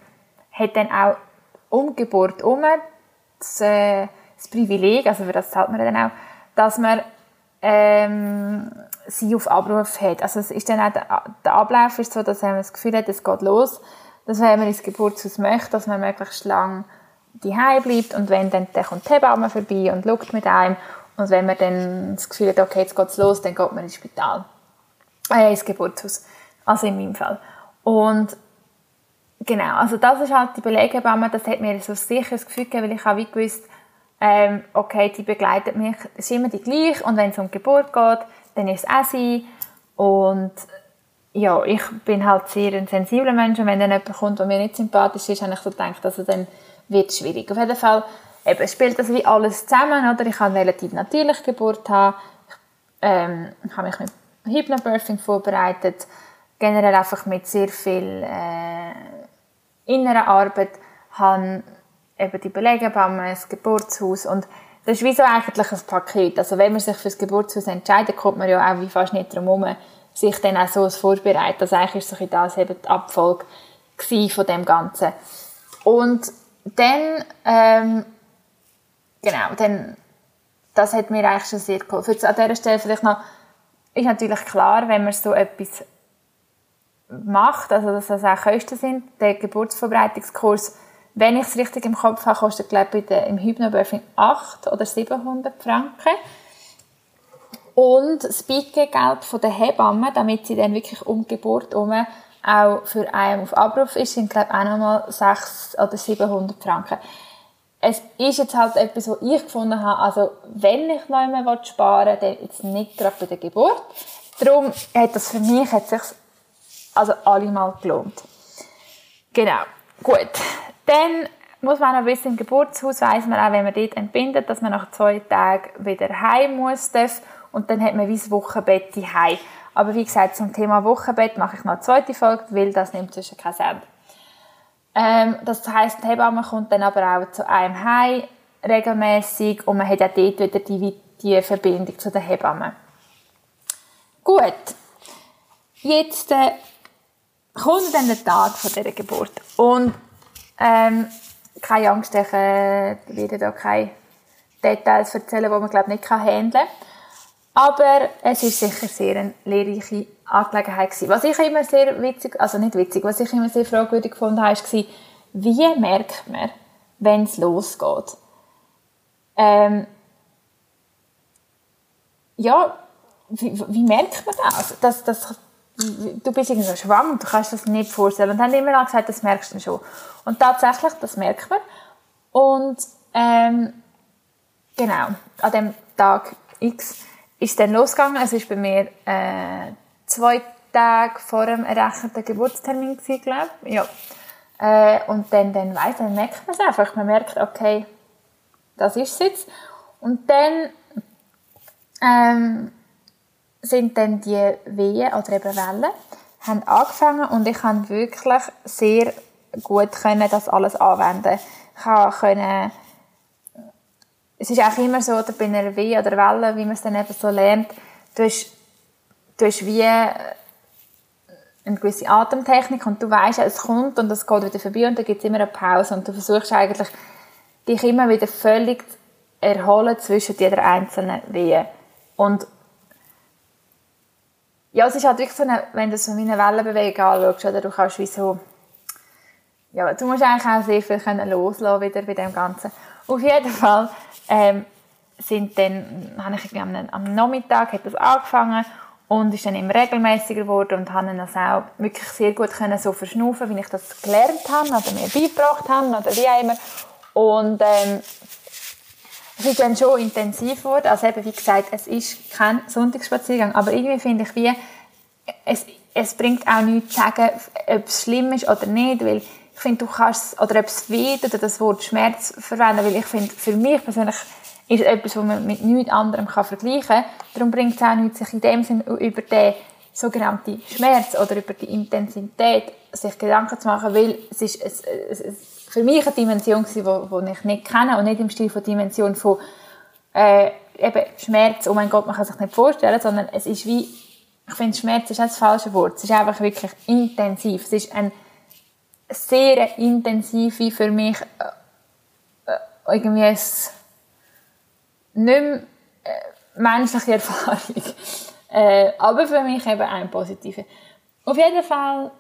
hat dann auch um Geburt herum das, äh, das Privileg, also für das zahlt man dann auch, dass man ähm, sie auf Abruf hat. Also es ist dann auch der, der Ablauf ist so, dass man das Gefühl hat, es geht los dass wenn man ins Geburtshaus möchte, dass man möglichst lang daheim bleibt und wenn dann, dann kommt die Hebamme vorbei und schaut mit einem und wenn man dann das Gefühl hat, okay, jetzt geht's los, dann geht man ins Spital, äh, ins Geburtshaus, also in meinem Fall. Und genau, also das ist halt die Beleghebamme, das hat mir so sicher das Gefühl gegeben, weil ich habe wie gewusst, ähm, okay, die begleitet mich, ist immer die gleiche und wenn es um die Geburt geht, dann ist es auch sie und ja, ich bin halt sehr ein sensibler Mensch und wenn dann jemand kommt, der mir nicht sympathisch ist, habe ich so gedacht, also dann wird es schwierig. Auf jeden Fall eben, spielt das wie alles zusammen, oder? Ich habe eine relativ natürliche Geburt haben. Ich ähm, habe mich mit Hypnobirthing vorbereitet, generell einfach mit sehr viel äh, innerer Arbeit, habe eben die Belegebamme, das Geburtshaus und das ist wie so eigentlich ein Paket. Also wenn man sich für das Geburtshaus entscheidet, kommt man ja auch wie fast nicht drum herum, sich dann auch so vorbereitet. Also eigentlich ist das eben die Abfolge von dem Ganzen. Und dann, ähm, genau, dann, das hat mir eigentlich schon sehr geholfen. Jetzt an dieser Stelle vielleicht noch, ist natürlich klar, wenn man so etwas macht, also dass das auch Kosten sind, der Geburtsvorbereitungskurs, wenn ich es richtig im Kopf habe, kostet, glaube ich, im Hypnobirthing 8 oder 700 Franken. Und das Beigegeld von der Hebamme, damit sie dann wirklich um Geburt herum auch für einen auf Abruf ist, sind, glaube ich, auch nochmal 600 oder 700 Franken. Es ist jetzt halt etwas, was ich gefunden habe, also wenn ich noch einmal sparen will, dann jetzt nicht gerade bei der Geburt. Darum hat das für mich hat sich also allemal gelohnt. Genau. Gut. Dann muss man auch wissen, im Geburtshaus weiss man auch, wenn man dort entbindet, dass man nach zwei Tagen wieder heim muss darf und dann hat man wie das Wochenbett heim. Aber wie gesagt, zum Thema Wochenbett mache ich noch eine zweite Folge, weil das nimmt zwischen kein Ende. Ähm, das heisst, die Hebamme kommt dann aber auch zu einem heim regelmäßig und man hat auch dort wieder die, die Verbindung zu der Hebamme. Gut, jetzt äh, kommt dann der Tag von dieser Geburt und ähm, keine Angst, ich äh, werde da keine Details erzählen, die man glaube nicht handeln kann. Aber es ist sicher sehr eine lehrreiche Angelegenheit gewesen. Was ich immer sehr witzig, also nicht witzig, was ich immer sehr fragwürdig gefunden habe, war, wie merkt man, wenn es losgeht? Ähm, ja, wie, wie, merkt man das? das, das du bist irgendwie schwanger und du kannst das nicht vorstellen. Und dann haben immer gesagt, das merkst du schon. Und tatsächlich, das merkt man. Und ähm, genau, an dem Tag X ist dann losgegangen. Es ist bei mir äh, zwei Tage vor dem errechneten Geburtstermin gewesen, glaube ich. Ja. Äh, und dann, dann weiss, dann merkt man es einfach. Man merkt, okay, das ist es jetzt. Und dann ähm, sind dann die Wehen oder eben Wellen haben angefangen und ich konnte wirklich sehr gut können das alles anwenden. Ich konnte es ist auch immer so, oder bei einer Wehe oder Welle, wie man es dann eben so lernt, du hast, du hast wie eine gewisse Atemtechnik und du weißt, es kommt und es geht wieder vorbei und dann gibt es immer eine Pause und du versuchst eigentlich, dich immer wieder völlig zu erholen zwischen jeder einzelnen Wehe. Und ja, es ist halt wirklich so eine, wenn du so eine Wellenbewegung anschaust, oder du kannst wie so, ja, du musst eigentlich auch sehr viel können loslassen wieder bei dem Ganzen. Auf jeden Fall ähm, sind dann, habe ich am, am Nachmittag hat das angefangen und ist dann immer regelmäßiger geworden und habe das auch wirklich sehr gut können so verschnaufen, wie ich das gelernt habe oder mir beigebracht habe oder wie auch immer. Und ähm, es ist dann schon intensiv geworden. Also eben, wie gesagt, es ist kein Sonntagsspaziergang, aber irgendwie finde ich, wie, es, es bringt auch nichts zu sagen, ob es schlimm ist oder nicht, weil ich finde, du kannst, oder ob es weh oder das Wort Schmerz verwenden, weil ich finde, für mich persönlich ist etwas, was man mit nichts anderem kann vergleichen kann. Darum bringt es auch nichts, sich in dem Sinne über den sogenannten Schmerz oder über die Intensität sich Gedanken zu machen, weil es ist, es, es, es für mich eine Dimension gewesen, die ich nicht kenne und nicht im Stil von Dimension von äh, eben Schmerz, oh mein Gott, man kann sich nicht vorstellen, sondern es ist wie, ich finde Schmerz ist nicht das falsche Wort, es ist einfach wirklich intensiv, es ist ein sehr intensive für mich äh, äh irgendwie ein nicht mehr äh, menschliche Erfahrung, äh, aber für mich eben ein positive. Auf jeden Fall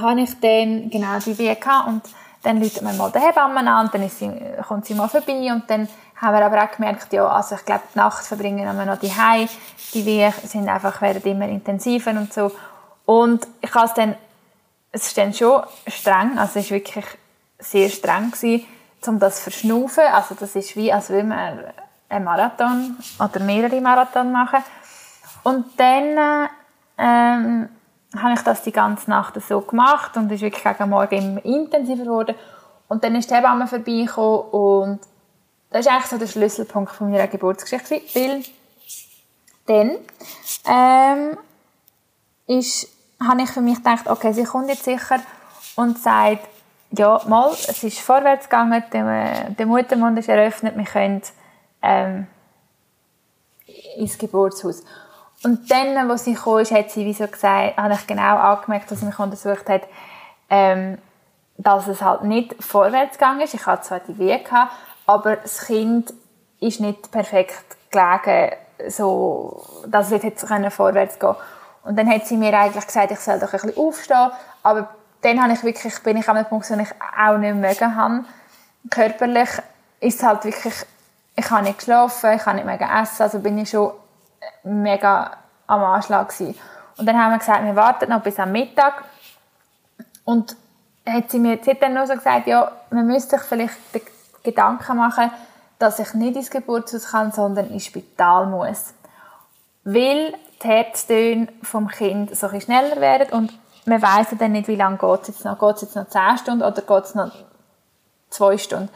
habe ich dann genau die Weh und dann läutet man mal die Hebamme an dann sie, kommt sie mal vorbei und dann haben wir aber auch gemerkt, ja, also ich glaube, die Nacht verbringen wir noch die Hause. Die Wehen sind einfach, werden immer intensiver und so. Und ich habe es dann, es ist schon streng, also es ist wirklich sehr streng gewesen, um das zu verschnaufen. Also das ist wie, als würde man einen Marathon oder mehrere Marathon machen. Und dann, ähm, habe ich das die ganze Nacht so gemacht und ist wirklich gegen Morgen intensiver geworden. Und dann ist die Hebamme vorbeigekommen und das ist eigentlich so der Schlüsselpunkt von meiner Geburtsgeschichte, weil dann ähm, ist, habe ich für mich gedacht, okay, sie kommt jetzt sicher und sagt, ja, mal, es ist vorwärts gegangen, der, der Muttermund ist eröffnet, wir können ähm, ins Geburtshaus. Und dann, als sie kam, hat sie wie so gesagt, habe ich genau angemerkt, dass sie mich untersucht hat, ähm, dass es halt nicht vorwärts gegangen ist. Ich hatte zwar die Wehe gehabt, aber das Kind ist nicht perfekt gelegen, so, dass es jetzt vorwärts gehen Und dann hat sie mir eigentlich gesagt, ich soll doch ein bisschen aufstehen, aber dann habe ich wirklich, bin ich an einem Punkt, wo ich auch nicht mögen habe. Körperlich ist es halt wirklich, ich habe nicht geschlafen, ich habe nicht mehr essen, also bin ich schon mega am Anschlag gewesen. Und dann haben wir gesagt, wir warten noch bis am Mittag. Und hat sie mir sie hat dann nur so gesagt, ja, man müsste sich vielleicht den Gedanken machen, dass ich nicht ins Geburtshaus kann, sondern ins Spital muss. Weil die Herztöne vom Kind so ein schneller werden und man weiss dann nicht, wie lange geht es jetzt noch. Geht es jetzt noch 10 Stunden oder geht es noch 2 Stunden?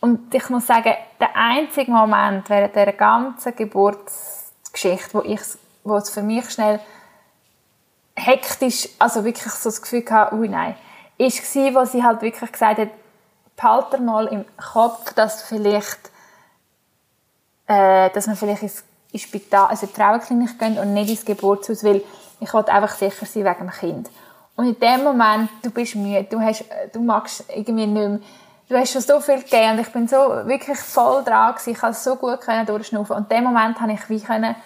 Und ich muss sagen, der einzige Moment während dieser ganzen Geburts Geschichte, wo ich, wo es für mich schnell hektisch, also wirklich so das Gefühl hatte, ui nein, war, wo sie halt wirklich gesagt hat, behalte mal im Kopf, dass vielleicht, äh, dass man vielleicht ins, ins Spital, also in die Frauenklinik geht und nicht ins Geburtshaus, weil ich wollte einfach sicher sein wegen dem Kind. Und in dem Moment, du bist müde, du hast, du magst irgendwie nicht mehr, du hast schon so viel gegeben und ich bin so wirklich voll dran gewesen, ich konnte so gut können durchschnaufen und in dem Moment habe ich wie können,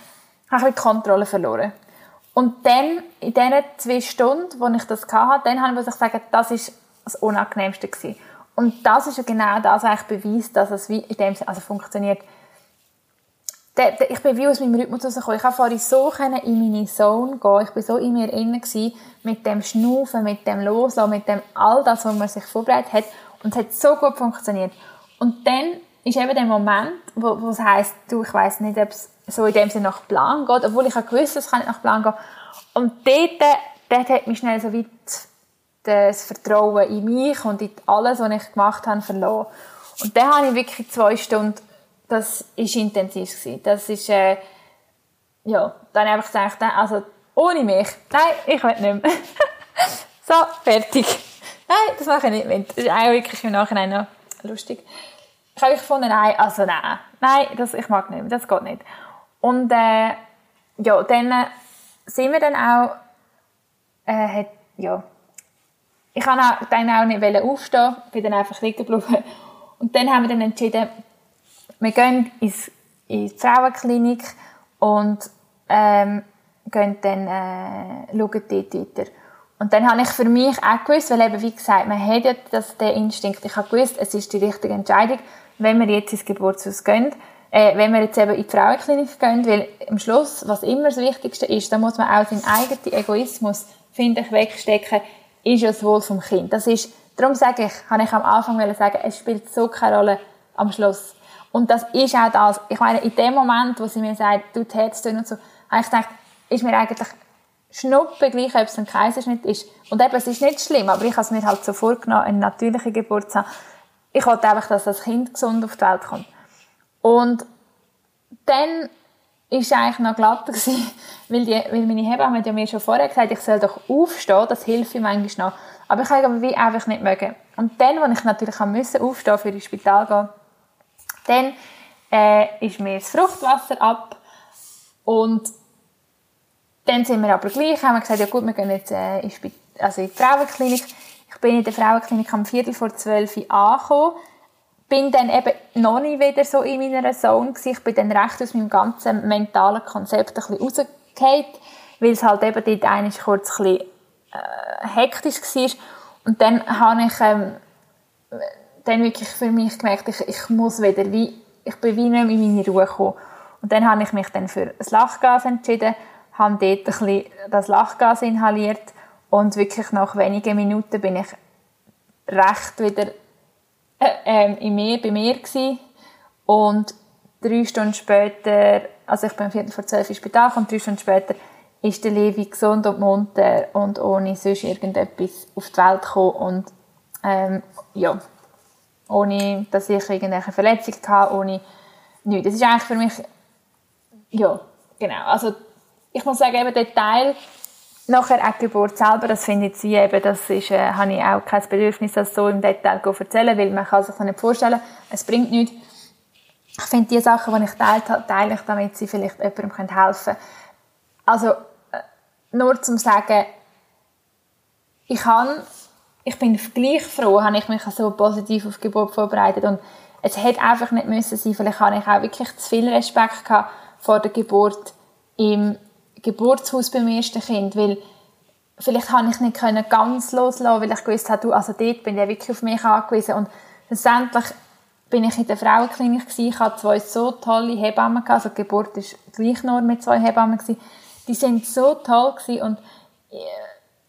habe ich die Kontrolle verloren. Und dann, in diesen zwei Stunden, wo ich das hatte, dann habe ich sagen, das ist das Unangenehmste gewesen. Und das ist genau das eigentlich Beweis, dass es wie in dem Sinne, also funktioniert. Ich bin wie aus meinem Rhythmus rausgekommen. Ich konnte so in meine Zone gehen. Ich war so in mir innen mit dem Schnaufen, mit dem Loslassen, mit dem all das, was man sich vorbereitet hat. Und es hat so gut funktioniert. Und dann ist eben der Moment, wo, wo es heisst, du, ich weiss nicht, ob es so in dem Sinne nach Plan geht, obwohl ich gewusst es kann nicht nach Plan gehen. Und dort, dort hat mich schnell so weit das Vertrauen in mich und in alles, was ich gemacht habe, verloren. Und dann habe ich wirklich zwei Stunden, das war intensiv. Gewesen. Das ist, äh, ja, dann habe ich gesagt, also, ohne mich, nein, ich will nicht mehr. so, fertig. Nein, das mache ich nicht mit. Das ist eigentlich wirklich im Nachhinein noch lustig. Ich habe gefunden, nein, also nein, nein, das, ich mag nicht mehr, das geht nicht. Und, äh, ja, dann sind wir dann auch, äh, hat, ja, ich auch, dann auch nicht aufstehen, bin dann einfach liegen geblieben. Und dann haben wir dann entschieden, wir gehen ins, in die Frauenklinik und ähm, gehen dann äh, schauen dort weiter. Und dann habe ich für mich auch gewusst, weil eben, wie gesagt, man hat ja das, den Instinkt, ich habe gewusst, es ist die richtige Entscheidung, wenn wir jetzt ins Geburtshaus gehen, äh, wenn wir jetzt eben in die Frauenklinik gehen, weil am Schluss, was immer das Wichtigste ist, da muss man auch seinen eigenen Egoismus, finde ich, wegstecken, ist ja das Wohl vom Kind. Das ist, darum sage ich, habe ich am Anfang sagen, es spielt so keine Rolle am Schluss. Und das ist auch das. Ich meine, in dem Moment, wo sie mir sagt, du tätst und so, habe ich gedacht, ist mir eigentlich schnuppe gleich, ob es ein Kaiserschnitt ist. Und eben, es ist nicht schlimm, aber ich habe es mir halt so vorgenommen, eine natürliche Geburt zu haben. Ich wollte einfach, dass das Kind gesund auf die Welt kommt. Und dann ist eigentlich noch glatter gewesen, weil, die, weil meine Hebamme hat ja mir schon vorher gesagt, ich soll doch aufstehen, das hilft mir manchmal noch. Aber ich habe aber wie einfach nicht mögen. Und dann, als ich natürlich musste aufstehen, für ins Spital gehen, dann äh, ist mir das Fruchtwasser ab und dann sind wir aber gleich, haben wir gesagt, ja gut, wir gehen jetzt äh, in, also in die Frauenklinik. Ich bin in der Frauenklinik am Viertel vor zwölf angekommen bin dann eben noch nicht wieder so in meiner Zone gewesen. Ich bin dann recht aus meinem ganzen mentalen Konzept ein bisschen rausgefallen, weil es halt eben dort eigentlich kurz ein bisschen äh, hektisch war. Und dann habe ich ähm, dann wirklich für mich gemerkt, ich, ich muss wieder wie, ich bin wie nicht in meine Ruhe gekommen. Und dann habe ich mich dann für das Lachgas entschieden, habe dort ein bisschen das Lachgas inhaliert und wirklich nach wenigen Minuten bin ich recht wieder äh, in mir, bei mir gewesen. und drei Stunden später, also ich bin um Viertel vor zwölf ins Spital und drei Stunden später ist der Levi gesund und munter und ohne sonst irgendetwas auf die Welt gekommen und ähm, ja, ohne, dass ich irgendwelche Verletzungen hatte, ohne nichts. Das ist eigentlich für mich, ja, genau, also ich muss sagen, eben der Teil Nachher auch Geburt selber, das finde ich wie eben, das ist, äh, habe ich auch kein Bedürfnis, das so im Detail zu erzählen, weil man kann sich das nicht vorstellen, es bringt nichts. Ich finde die Sachen, die ich teile, teile ich, damit sie vielleicht jemandem helfen können. Also, äh, nur zum sagen, ich kann, ich bin gleich froh, habe ich mich so positiv auf die Geburt vorbereitet und es hätte einfach nicht müssen sein, vielleicht habe ich auch wirklich zu viel Respekt gehabt vor der Geburt im Geburtshaus beim ersten Kind, weil vielleicht habe ich nicht können ganz loslassen, weil ich gewusst habe, du, also dort bin ich wirklich auf mich angewiesen und letztendlich bin ich in der Frauenklinik gewesen. ich hatte zwei so tolle Hebammen gehabt, also die Geburt war gleich nur mit zwei Hebammen gewesen. die sind so toll gewesen und äh,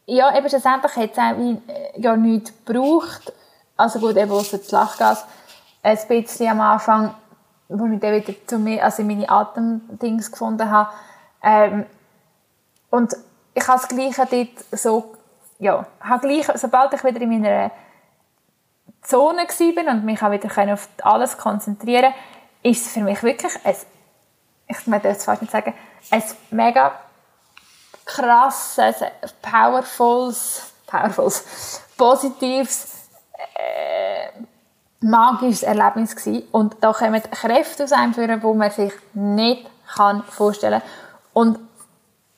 ja, eben schlussendlich hat es auch äh, ja nichts gebraucht, also gut, eben außer das Lachgas, ein bisschen am Anfang, wo ich dann wieder zu mir, also meine Atemdings gefunden habe, ähm, und ich habe das Gleiche dort so, ja, habe gleich, sobald ich wieder in meiner Zone war und mich wieder auf alles konzentrieren ist es für mich wirklich ein, ich möchte jetzt fast nicht sagen, ein mega krasses, powerfules, powerfuls, positives, äh, magisches Erlebnis gewesen. Und da kommen Kräfte aus einem führen, die man sich nicht kann vorstellen kann. Und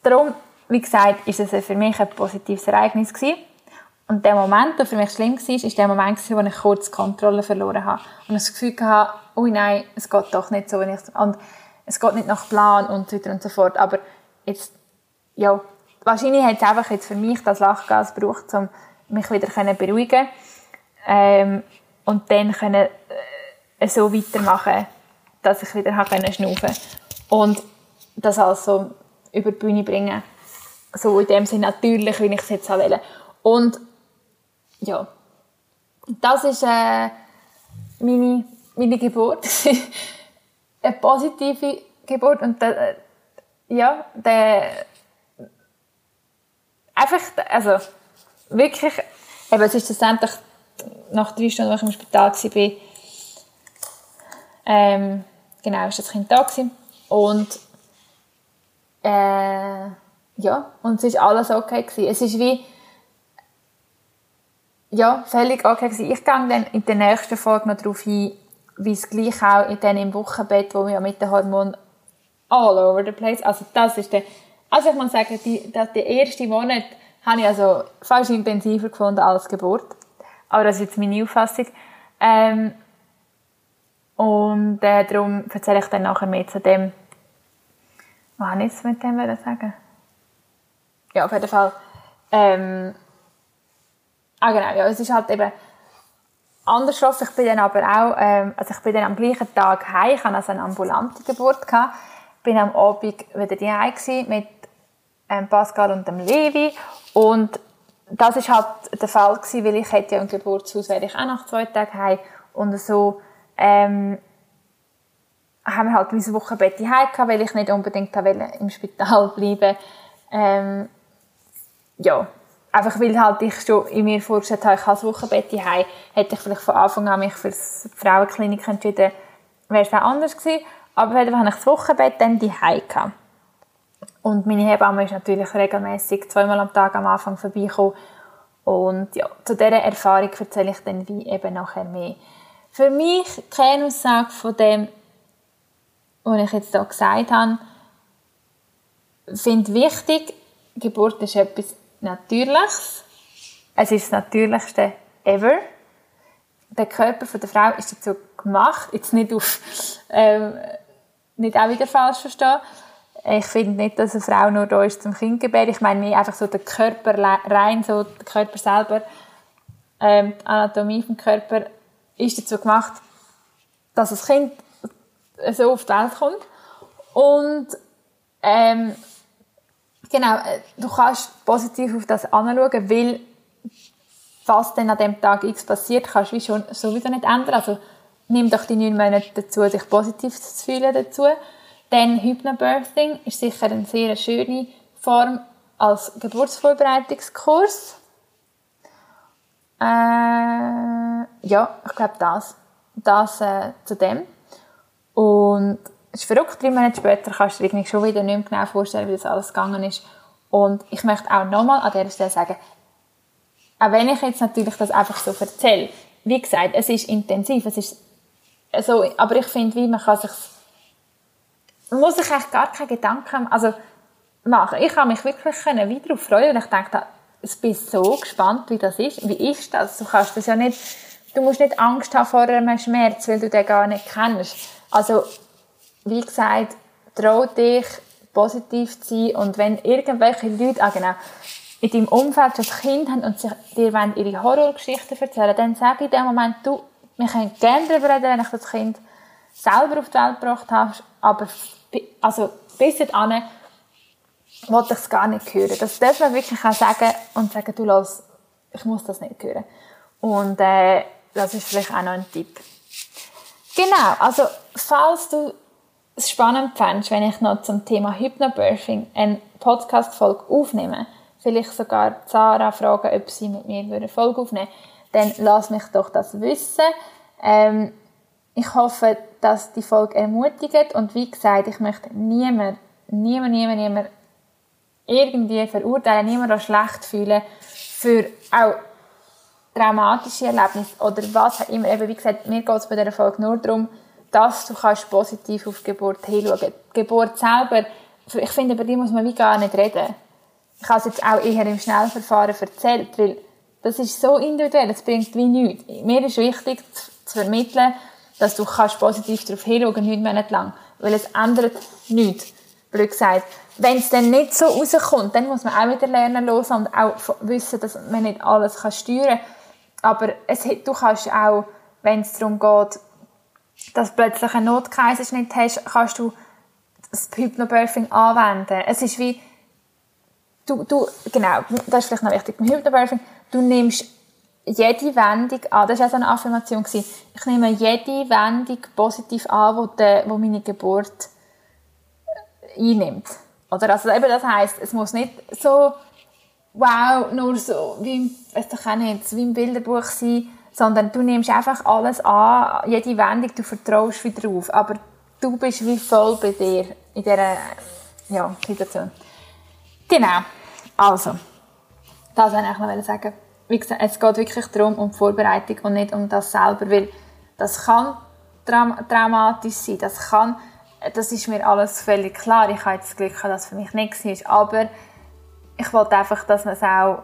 darum, wie gesagt, ist es für mich ein positives Ereignis gewesen. Und der Moment, der für mich schlimm war, ist der Moment, wo ich kurz die Kontrolle verloren habe. Und das Gefühl hatte, oh nein, es geht doch nicht so, wie ich und es geht nicht nach Plan und so weiter und so fort. Aber jetzt, ja, wahrscheinlich hat es einfach jetzt für mich das Lachgas gebraucht, um mich wieder zu beruhigen ähm, und dann können, äh, so weitermachen, dass ich wieder schnaufen konnte. Und das also über die Bühne bringen. So in dem Sinne natürlich, wie ich es jetzt wollte. Und ja, das ist äh, meine, meine Geburt. eine positive Geburt und der, ja, der einfach, also wirklich, eben, es ist schlussendlich nach drei Stunden, als ich im Spital war, ähm, genau, ist das Kind da gewesen. und äh, ja, und es war alles okay gewesen. Es ist wie ja, völlig okay gewesen. Ich gehe dann in der nächsten Folge noch darauf hin, wie es gleich auch in dem Wochenbett, wo wir mit den Hormonen all over the place, also das ist der, also ich muss sagen, die, das, der erste Monat habe ich also fast intensiver gefunden als Geburt. Aber das ist jetzt meine Auffassung. Ähm, und äh, darum erzähle ich dann nachher mehr zu dem, was habe ich mit dem sagen? Ja, auf jeden Fall. Ähm, ah genau, ja, es ist halt eben anders Ich bin dann aber auch, ähm, also ich bin dann am gleichen Tag heim, ich hatte also eine ambulante Geburt, gehabt, bin am Abend wieder daheim mit ähm, Pascal und dem Levi und das ist halt der Fall gewesen, weil ich hätte ja im Geburtshaus wäre ich auch nach zwei Tagen heim und so ähm, haben wir halt mein Wochenbett heim gehabt, weil ich nicht unbedingt im Spital bleiben ähm, ja, einfach weil halt ich schon in mir vorgestellt habe, ich habe das Wochenbett heim, hätte ich vielleicht von Anfang an mich für die Frauenklinik entschieden, wäre es auch anders gewesen. Aber Fall habe ich das Wochenbett dann die gehabt. Und meine Hebamme ist natürlich regelmäßig zweimal am Tag am Anfang vorbeigekommen. Und ja, zu dieser Erfahrung erzähle ich dann wie eben nachher mehr. Für mich, die Kernaussage von dem, was ich jetzt hier gesagt habe, finde wichtig, Geburt ist etwas Natürliches. Es ist das Natürlichste ever. Der Körper der Frau ist dazu gemacht, jetzt nicht auf, ähm, nicht auch wieder falsch verstehen. Ich finde nicht, dass eine Frau nur da ist zum Kind gebären. Ich meine mehr einfach so der Körper rein, so der Körper selber, ähm, die Anatomie vom Körper ist dazu gemacht, dass das Kind so auf die Welt kommt. Und ähm, Genau, äh, du kannst positiv auf das anschauen, weil was dann an dem Tag X passiert, kannst du schon sowieso nicht ändern. Also nimm doch die neun Monate dazu, dich positiv zu fühlen dazu. Dann Hypnobirthing ist sicher eine sehr schöne Form als Geburtsvorbereitungskurs. Äh, ja, ich glaube das. Das äh, zu dem. Und es ist verrückt, drei Monate später kannst du dir schon wieder nicht mehr genau vorstellen, wie das alles gegangen ist. Und ich möchte auch nochmal an dieser Stelle sagen, auch wenn ich jetzt natürlich das einfach so erzähle, wie gesagt, es ist intensiv, es ist so, aber ich finde, wie man kann sich, man muss sich eigentlich gar keine Gedanken also machen. Ich habe mich wirklich können wie darauf freuen und ich denke, ich bin so gespannt, wie das ist. Wie ist das? Du kannst das ja nicht, du musst nicht Angst haben vor einem Schmerz, weil du den gar nicht kennst. Also wie gesagt, trau dich, positiv zu sein und wenn irgendwelche Leute, ah genau, in deinem Umfeld schon Kind haben und sich, dir ihre Horrorgeschichten erzählen, dann sag in dem Moment, du, wir können gerne darüber reden, wenn ich das Kind selber auf die Welt gebracht habe, aber also bis dahin wollte ich es gar nicht hören. Das darf man wirklich auch sagen und sagen, du los, ich muss das nicht hören. Und äh, das ist vielleicht auch noch ein Tipp. Genau, also falls du es spannend fändest, wenn ich noch zum Thema Hypnobirthing eine Podcast-Folge aufnehme, vielleicht sogar Sarah fragen, ob sie mit mir eine Folge aufnehmen würde, dann lass mich doch das wissen. Ähm, ich hoffe, dass die Folge ermutigt und wie gesagt, ich möchte niemand, niemand, niemand, niemand irgendwie verurteilen, niemand auch schlecht fühlen für auch traumatische Erlebnisse oder was auch immer. Eben, wie gesagt, mir geht es bei dieser Folge nur darum, dass du kannst positiv auf die Geburt hinschauen kannst. Die Geburt selber, ich finde, über die muss man wie gar nicht reden. Ich habe es jetzt auch eher im Schnellverfahren erzählt, weil das ist so individuell, es bringt wie nichts. Mir ist wichtig zu, zu vermitteln, dass du kannst positiv darauf hinschauen kannst, neun Monate lang. Weil es ändert nichts. Blöd gesagt. Wenn es dann nicht so rauskommt, dann muss man auch wieder lernen los und auch wissen, dass man nicht alles kann steuern kann. Aber es, du kannst auch, wenn es darum geht, dass du plötzlich einen Notkaiserschnitt hast, kannst du das Hypnobirthing anwenden. Es ist wie, du, du, genau, das ist vielleicht noch wichtig, beim Hypnobirthing, du nimmst jede Wendung an, das war auch so eine Affirmation, ich nehme jede Wendung positiv an, wo, die, wo meine Geburt einnimmt. Oder also eben das heisst, es muss nicht so, wow, nur so, wie im, weiss nicht, wie im Bilderbuch sein, sondern du nimmst einfach alles an, jede Wendung, du vertraust wieder drauf, aber du bist wie voll bei dir in dieser ja, Situation. Genau, also, das wollte ich noch sagen. Wie gesagt, es geht wirklich darum, um die Vorbereitung und nicht um das selber, weil das kann traumatisch sein, das kann, das ist mir alles völlig klar. Ich habe das Glück, dass das für mich nicht war, aber ich wollte einfach, dass man auch,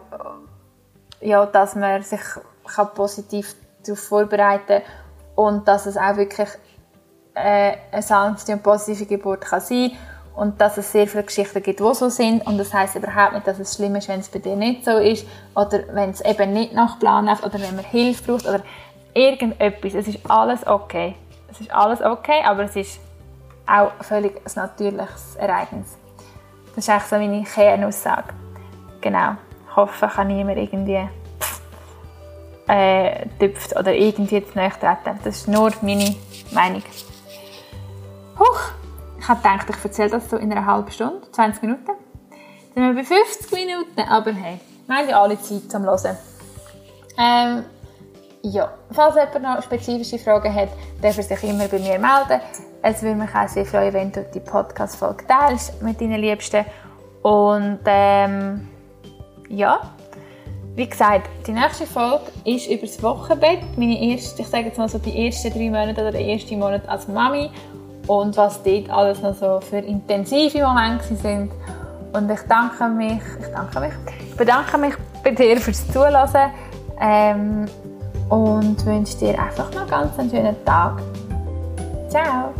ja, dass man sich kann positiv darauf vorbereiten und dass es auch wirklich äh, eine sanfte und positive Geburt kann sein und dass es sehr viele Geschichten gibt, die so sind und das heißt überhaupt nicht, dass es schlimm ist, wenn es bei dir nicht so ist oder wenn es eben nicht nach Plan läuft oder wenn man Hilfe braucht oder irgendetwas. Es ist alles okay. Es ist alles okay, aber es ist auch völlig ein natürliches Ereignis. Das ist eigentlich so meine Kernaussage. Genau. Ich hoffe, kann niemand irgendwie äh, tüpft oder irgendwie zu nahe treten. Das ist nur meine Meinung. Huch, ich habe gedacht, ich erzähle das so in einer halben Stunde, 20 Minuten. Dann sind wir bei 50 Minuten, aber hey, wir haben ja alle Zeit zum Hören. Ähm, ja, falls jemand noch spezifische Fragen hat, darf er sich immer bei mir melden. Es würde mich auch sehr freuen, wenn du die Podcast-Folge teilst mit deinen Liebsten. Und ähm, ja, wie gesagt, die nächste Folge ist über das Wochenbett. Meine erste, ich sage jetzt mal so die ersten drei Monate oder der erste Monat als Mami und was dort alles noch so für intensive Momente sind. Und ich danke mich, ich danke mich, ich bedanke mich bei dir fürs Zuhören ähm, und wünsche dir einfach noch ganz einen schönen Tag. Ciao!